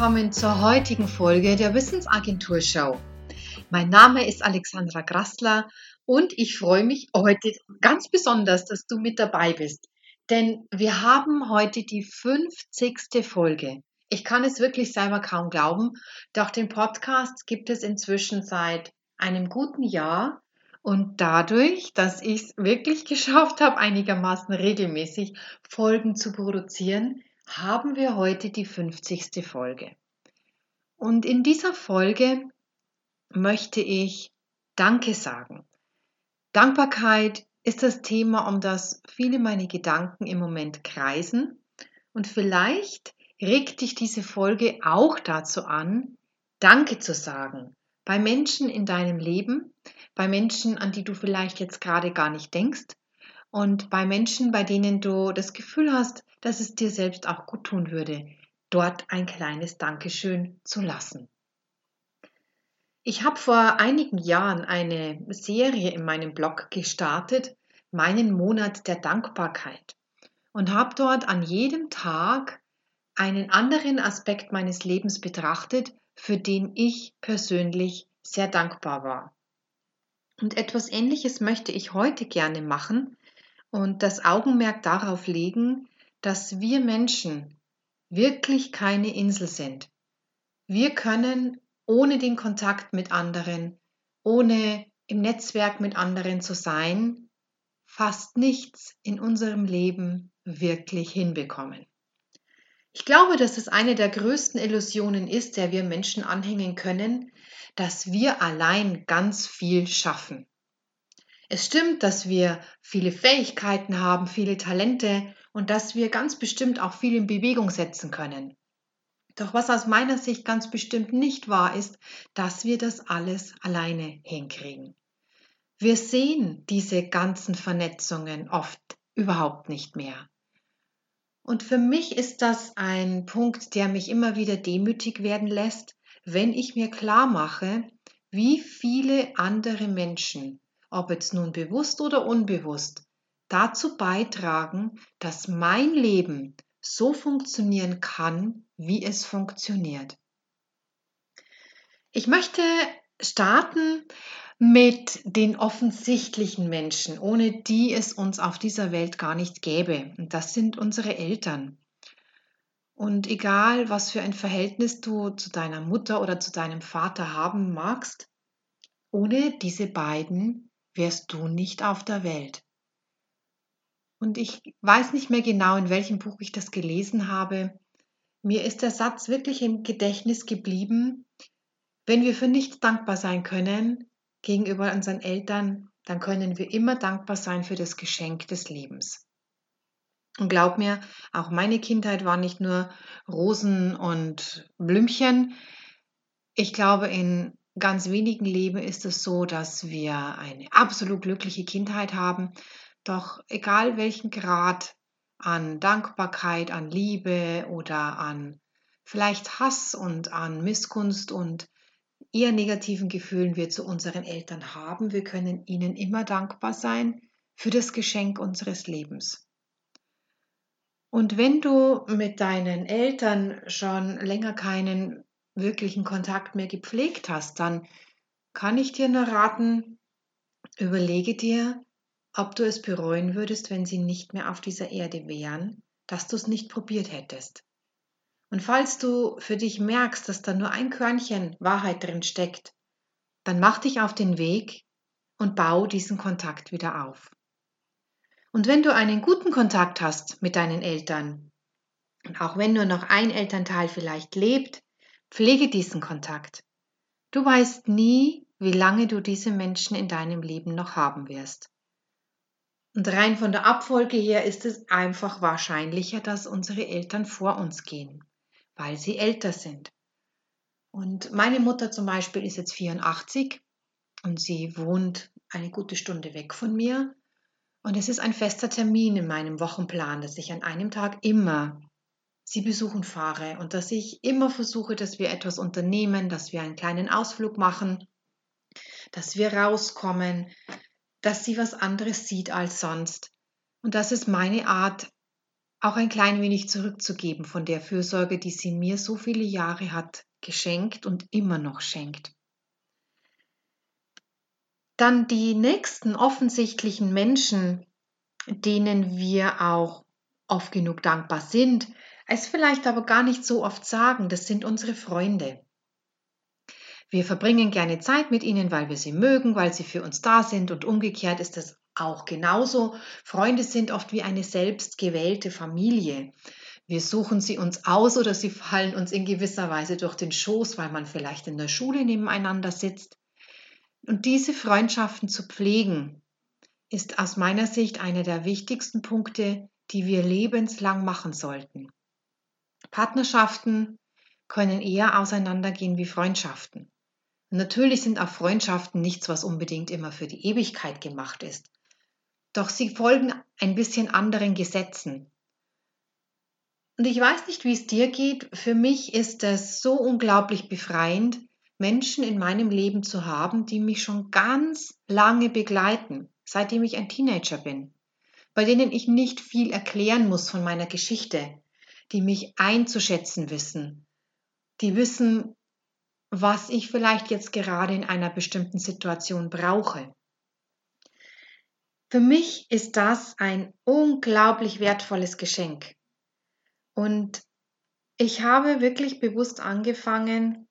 Willkommen zur heutigen Folge der Wissensagentur Show. Mein Name ist Alexandra Grassler und ich freue mich heute ganz besonders, dass du mit dabei bist. Denn wir haben heute die 50. Folge. Ich kann es wirklich selber kaum glauben, doch den Podcast gibt es inzwischen seit einem guten Jahr und dadurch, dass ich es wirklich geschafft habe, einigermaßen regelmäßig Folgen zu produzieren, haben wir heute die 50. Folge. Und in dieser Folge möchte ich Danke sagen. Dankbarkeit ist das Thema, um das viele meine Gedanken im Moment kreisen. Und vielleicht regt dich diese Folge auch dazu an, Danke zu sagen. Bei Menschen in deinem Leben, bei Menschen, an die du vielleicht jetzt gerade gar nicht denkst und bei Menschen, bei denen du das Gefühl hast, dass es dir selbst auch gut tun würde, dort ein kleines Dankeschön zu lassen. Ich habe vor einigen Jahren eine Serie in meinem Blog gestartet, meinen Monat der Dankbarkeit, und habe dort an jedem Tag einen anderen Aspekt meines Lebens betrachtet, für den ich persönlich sehr dankbar war. Und etwas Ähnliches möchte ich heute gerne machen und das Augenmerk darauf legen, dass wir Menschen wirklich keine Insel sind. Wir können ohne den Kontakt mit anderen, ohne im Netzwerk mit anderen zu sein, fast nichts in unserem Leben wirklich hinbekommen. Ich glaube, dass es eine der größten Illusionen ist, der wir Menschen anhängen können, dass wir allein ganz viel schaffen. Es stimmt, dass wir viele Fähigkeiten haben, viele Talente und dass wir ganz bestimmt auch viel in Bewegung setzen können. Doch was aus meiner Sicht ganz bestimmt nicht wahr ist, dass wir das alles alleine hinkriegen. Wir sehen diese ganzen Vernetzungen oft überhaupt nicht mehr. Und für mich ist das ein Punkt, der mich immer wieder demütig werden lässt, wenn ich mir klar mache, wie viele andere Menschen, ob jetzt nun bewusst oder unbewusst, dazu beitragen, dass mein Leben so funktionieren kann, wie es funktioniert. Ich möchte starten mit den offensichtlichen Menschen, ohne die es uns auf dieser Welt gar nicht gäbe. Und das sind unsere Eltern. Und egal, was für ein Verhältnis du zu deiner Mutter oder zu deinem Vater haben magst, ohne diese beiden wärst du nicht auf der Welt. Und ich weiß nicht mehr genau, in welchem Buch ich das gelesen habe. Mir ist der Satz wirklich im Gedächtnis geblieben. Wenn wir für nichts dankbar sein können gegenüber unseren Eltern, dann können wir immer dankbar sein für das Geschenk des Lebens. Und glaub mir, auch meine Kindheit war nicht nur Rosen und Blümchen. Ich glaube, in ganz wenigen Leben ist es so, dass wir eine absolut glückliche Kindheit haben, doch egal welchen Grad an Dankbarkeit, an Liebe oder an vielleicht Hass und an Missgunst und eher negativen Gefühlen wir zu unseren Eltern haben, wir können ihnen immer dankbar sein für das Geschenk unseres Lebens. Und wenn du mit deinen Eltern schon länger keinen wirklichen Kontakt mehr gepflegt hast, dann kann ich dir nur raten, überlege dir, ob du es bereuen würdest, wenn sie nicht mehr auf dieser Erde wären, dass du es nicht probiert hättest. Und falls du für dich merkst, dass da nur ein Körnchen Wahrheit drin steckt, dann mach dich auf den Weg und bau diesen Kontakt wieder auf. Und wenn du einen guten Kontakt hast mit deinen Eltern, und auch wenn nur noch ein Elternteil vielleicht lebt, pflege diesen Kontakt. Du weißt nie, wie lange du diese Menschen in deinem Leben noch haben wirst. Und rein von der Abfolge her ist es einfach wahrscheinlicher, dass unsere Eltern vor uns gehen, weil sie älter sind. Und meine Mutter zum Beispiel ist jetzt 84 und sie wohnt eine gute Stunde weg von mir. Und es ist ein fester Termin in meinem Wochenplan, dass ich an einem Tag immer sie besuchen fahre und dass ich immer versuche, dass wir etwas unternehmen, dass wir einen kleinen Ausflug machen, dass wir rauskommen, dass sie was anderes sieht als sonst. Und das ist meine Art, auch ein klein wenig zurückzugeben von der Fürsorge, die sie mir so viele Jahre hat geschenkt und immer noch schenkt. Dann die nächsten offensichtlichen Menschen, denen wir auch oft genug dankbar sind, es vielleicht aber gar nicht so oft sagen, das sind unsere Freunde. Wir verbringen gerne Zeit mit ihnen, weil wir sie mögen, weil sie für uns da sind und umgekehrt ist das auch genauso. Freunde sind oft wie eine selbst gewählte Familie. Wir suchen sie uns aus oder sie fallen uns in gewisser Weise durch den Schoß, weil man vielleicht in der Schule nebeneinander sitzt. Und diese Freundschaften zu pflegen, ist aus meiner Sicht einer der wichtigsten Punkte, die wir lebenslang machen sollten. Partnerschaften können eher auseinandergehen wie Freundschaften. Und natürlich sind auch Freundschaften nichts, was unbedingt immer für die Ewigkeit gemacht ist. Doch sie folgen ein bisschen anderen Gesetzen. Und ich weiß nicht, wie es dir geht. Für mich ist es so unglaublich befreiend, Menschen in meinem Leben zu haben, die mich schon ganz lange begleiten, seitdem ich ein Teenager bin, bei denen ich nicht viel erklären muss von meiner Geschichte, die mich einzuschätzen wissen, die wissen, was ich vielleicht jetzt gerade in einer bestimmten Situation brauche. Für mich ist das ein unglaublich wertvolles Geschenk. Und ich habe wirklich bewusst angefangen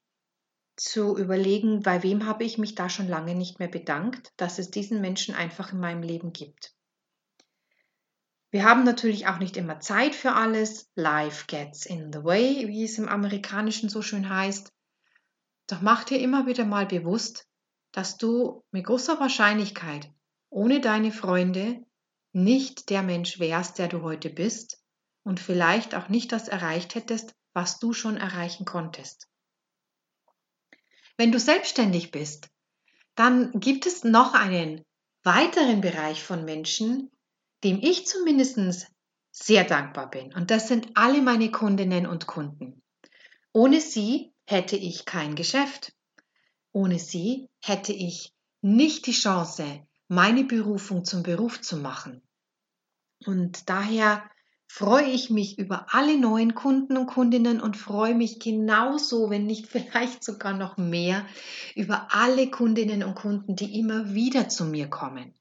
zu überlegen, bei wem habe ich mich da schon lange nicht mehr bedankt, dass es diesen Menschen einfach in meinem Leben gibt. Wir haben natürlich auch nicht immer Zeit für alles. Life gets in the way, wie es im Amerikanischen so schön heißt. Doch mach dir immer wieder mal bewusst, dass du mit großer Wahrscheinlichkeit ohne deine Freunde nicht der Mensch wärst, der du heute bist und vielleicht auch nicht das erreicht hättest, was du schon erreichen konntest. Wenn du selbstständig bist, dann gibt es noch einen weiteren Bereich von Menschen, dem ich zumindest sehr dankbar bin. Und das sind alle meine Kundinnen und Kunden. Ohne sie hätte ich kein Geschäft. Ohne sie hätte ich nicht die Chance, meine Berufung zum Beruf zu machen. Und daher freue ich mich über alle neuen Kunden und Kundinnen und freue mich genauso, wenn nicht vielleicht sogar noch mehr, über alle Kundinnen und Kunden, die immer wieder zu mir kommen.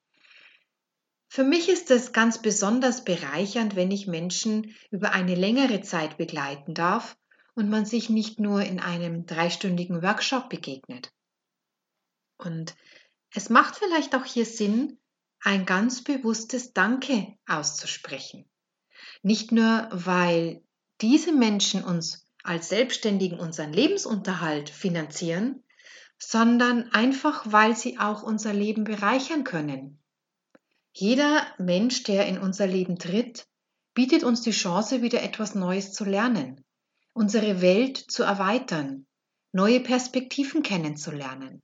Für mich ist es ganz besonders bereichernd, wenn ich Menschen über eine längere Zeit begleiten darf und man sich nicht nur in einem dreistündigen Workshop begegnet. Und es macht vielleicht auch hier Sinn, ein ganz bewusstes Danke auszusprechen. Nicht nur, weil diese Menschen uns als Selbstständigen unseren Lebensunterhalt finanzieren, sondern einfach, weil sie auch unser Leben bereichern können. Jeder Mensch, der in unser Leben tritt, bietet uns die Chance, wieder etwas Neues zu lernen, unsere Welt zu erweitern, neue Perspektiven kennenzulernen.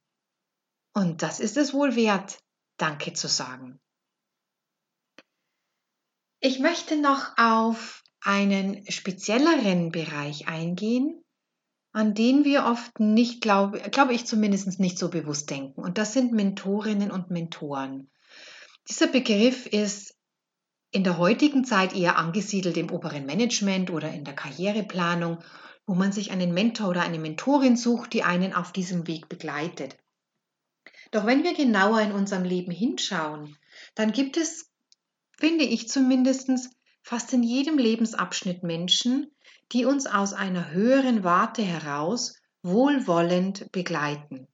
Und das ist es wohl wert, Danke zu sagen. Ich möchte noch auf einen spezielleren Bereich eingehen, an den wir oft nicht, glaube, glaube ich zumindest nicht so bewusst denken. Und das sind Mentorinnen und Mentoren. Dieser Begriff ist in der heutigen Zeit eher angesiedelt im oberen Management oder in der Karriereplanung, wo man sich einen Mentor oder eine Mentorin sucht, die einen auf diesem Weg begleitet. Doch wenn wir genauer in unserem Leben hinschauen, dann gibt es, finde ich zumindest, fast in jedem Lebensabschnitt Menschen, die uns aus einer höheren Warte heraus wohlwollend begleiten.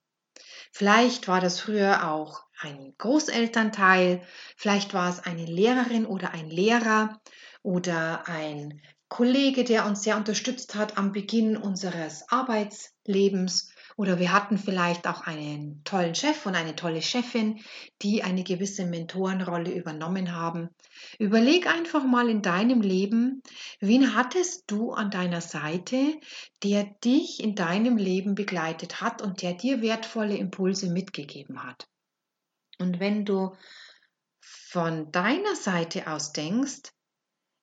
Vielleicht war das früher auch ein Großelternteil, vielleicht war es eine Lehrerin oder ein Lehrer oder ein Kollege, der uns sehr unterstützt hat am Beginn unseres Arbeitslebens oder wir hatten vielleicht auch einen tollen Chef und eine tolle Chefin, die eine gewisse Mentorenrolle übernommen haben. Überleg einfach mal in deinem Leben, wen hattest du an deiner Seite, der dich in deinem Leben begleitet hat und der dir wertvolle Impulse mitgegeben hat. Und wenn du von deiner Seite aus denkst,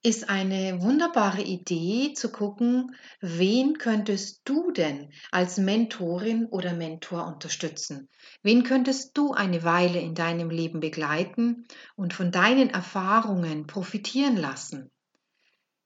ist eine wunderbare Idee zu gucken, wen könntest du denn als Mentorin oder Mentor unterstützen? Wen könntest du eine Weile in deinem Leben begleiten und von deinen Erfahrungen profitieren lassen?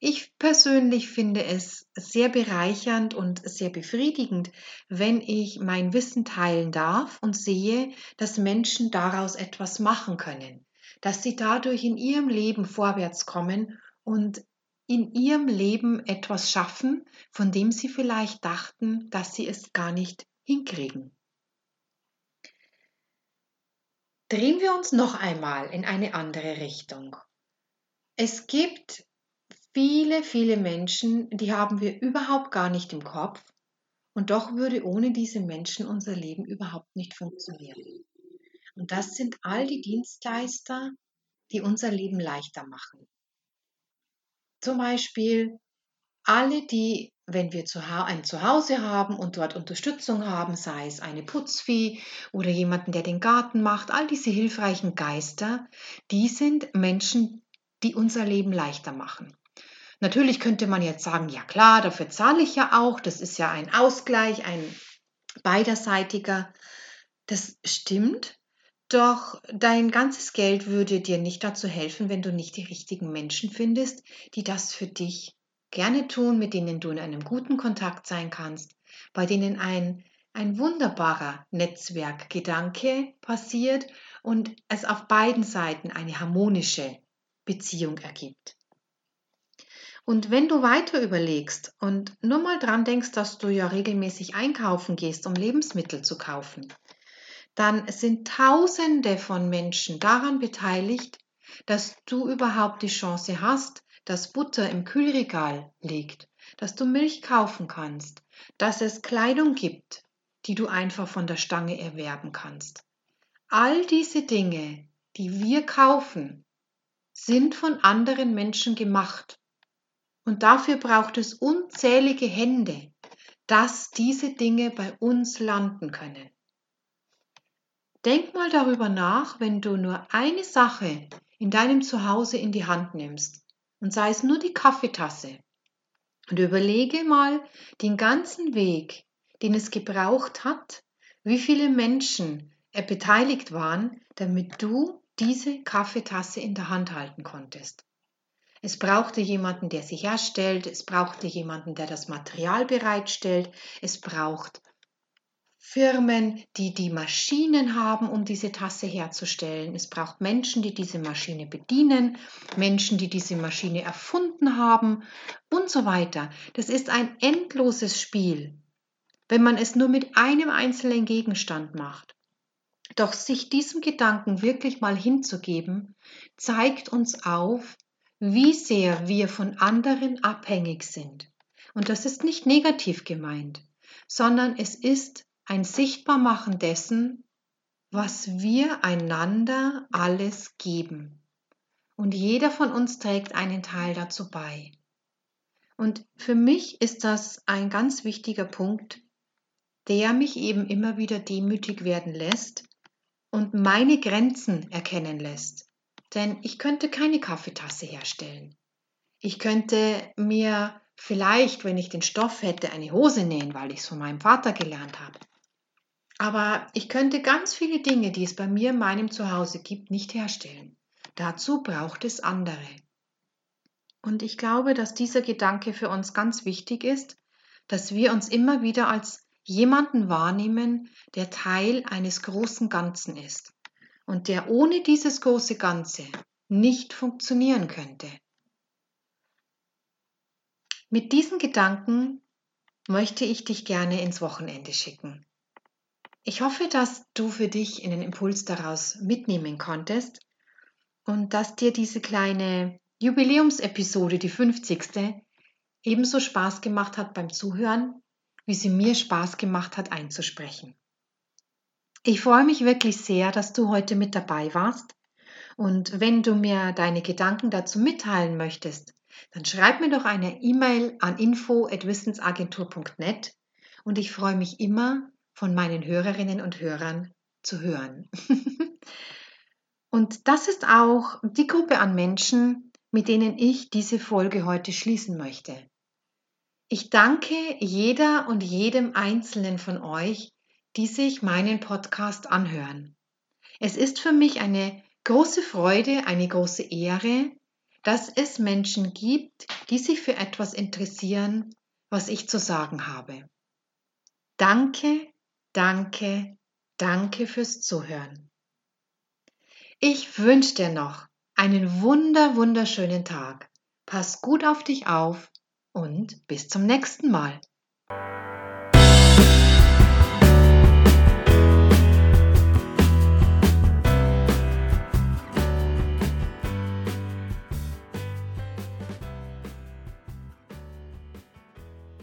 Ich persönlich finde es sehr bereichernd und sehr befriedigend, wenn ich mein Wissen teilen darf und sehe, dass Menschen daraus etwas machen können, dass sie dadurch in ihrem Leben vorwärts kommen und in ihrem Leben etwas schaffen, von dem sie vielleicht dachten, dass sie es gar nicht hinkriegen. Drehen wir uns noch einmal in eine andere Richtung. Es gibt viele, viele Menschen, die haben wir überhaupt gar nicht im Kopf. Und doch würde ohne diese Menschen unser Leben überhaupt nicht funktionieren. Und das sind all die Dienstleister, die unser Leben leichter machen. Zum Beispiel alle, die, wenn wir ein Zuhause haben und dort Unterstützung haben, sei es eine Putzvieh oder jemanden, der den Garten macht, all diese hilfreichen Geister, die sind Menschen, die unser Leben leichter machen. Natürlich könnte man jetzt sagen, ja klar, dafür zahle ich ja auch, das ist ja ein Ausgleich, ein beiderseitiger. Das stimmt, doch dein ganzes Geld würde dir nicht dazu helfen, wenn du nicht die richtigen Menschen findest, die das für dich gerne tun, mit denen du in einem guten Kontakt sein kannst, bei denen ein, ein wunderbarer Netzwerkgedanke passiert und es auf beiden Seiten eine harmonische Beziehung ergibt. Und wenn du weiter überlegst und nur mal dran denkst, dass du ja regelmäßig einkaufen gehst, um Lebensmittel zu kaufen, dann sind Tausende von Menschen daran beteiligt, dass du überhaupt die Chance hast, dass Butter im Kühlregal liegt, dass du Milch kaufen kannst, dass es Kleidung gibt, die du einfach von der Stange erwerben kannst. All diese Dinge, die wir kaufen, sind von anderen Menschen gemacht und dafür braucht es unzählige Hände, dass diese Dinge bei uns landen können. Denk mal darüber nach, wenn du nur eine Sache in deinem Zuhause in die Hand nimmst, und sei es nur die Kaffeetasse, und überlege mal den ganzen Weg, den es gebraucht hat, wie viele Menschen beteiligt waren, damit du diese Kaffeetasse in der Hand halten konntest. Es brauchte jemanden, der sie herstellt. Es brauchte jemanden, der das Material bereitstellt. Es braucht Firmen, die die Maschinen haben, um diese Tasse herzustellen. Es braucht Menschen, die diese Maschine bedienen, Menschen, die diese Maschine erfunden haben und so weiter. Das ist ein endloses Spiel, wenn man es nur mit einem einzelnen Gegenstand macht. Doch sich diesem Gedanken wirklich mal hinzugeben, zeigt uns auf, wie sehr wir von anderen abhängig sind. Und das ist nicht negativ gemeint, sondern es ist ein Sichtbarmachen dessen, was wir einander alles geben. Und jeder von uns trägt einen Teil dazu bei. Und für mich ist das ein ganz wichtiger Punkt, der mich eben immer wieder demütig werden lässt und meine Grenzen erkennen lässt. Denn ich könnte keine Kaffeetasse herstellen. Ich könnte mir vielleicht, wenn ich den Stoff hätte, eine Hose nähen, weil ich es von meinem Vater gelernt habe. Aber ich könnte ganz viele Dinge, die es bei mir in meinem Zuhause gibt, nicht herstellen. Dazu braucht es andere. Und ich glaube, dass dieser Gedanke für uns ganz wichtig ist, dass wir uns immer wieder als jemanden wahrnehmen, der Teil eines großen Ganzen ist und der ohne dieses große Ganze nicht funktionieren könnte. Mit diesen Gedanken möchte ich dich gerne ins Wochenende schicken. Ich hoffe, dass du für dich einen Impuls daraus mitnehmen konntest und dass dir diese kleine Jubiläumsepisode, die 50. ebenso Spaß gemacht hat beim Zuhören, wie sie mir Spaß gemacht hat einzusprechen. Ich freue mich wirklich sehr, dass du heute mit dabei warst. Und wenn du mir deine Gedanken dazu mitteilen möchtest, dann schreib mir doch eine E-Mail an info@wissensagentur.net und ich freue mich immer von meinen Hörerinnen und Hörern zu hören. und das ist auch die Gruppe an Menschen, mit denen ich diese Folge heute schließen möchte. Ich danke jeder und jedem Einzelnen von euch, die sich meinen Podcast anhören. Es ist für mich eine große Freude, eine große Ehre, dass es Menschen gibt, die sich für etwas interessieren, was ich zu sagen habe. Danke, danke, danke fürs Zuhören. Ich wünsche dir noch einen wunder, wunderschönen Tag. Pass gut auf dich auf und bis zum nächsten Mal.